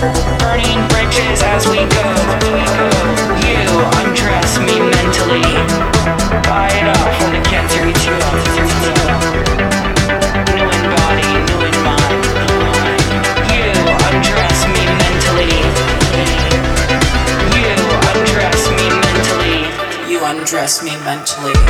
burning bridges as we go. You undress me mentally. Buy it the you up. New body, new mind. You undress me mentally. You undress me mentally. You undress me mentally.